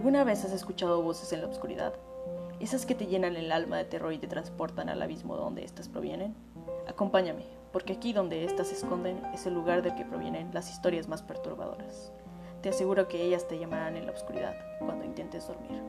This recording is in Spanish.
¿Alguna vez has escuchado voces en la oscuridad? Esas que te llenan el alma de terror y te transportan al abismo donde éstas provienen. Acompáñame, porque aquí donde éstas se esconden es el lugar del que provienen las historias más perturbadoras. Te aseguro que ellas te llamarán en la oscuridad cuando intentes dormir.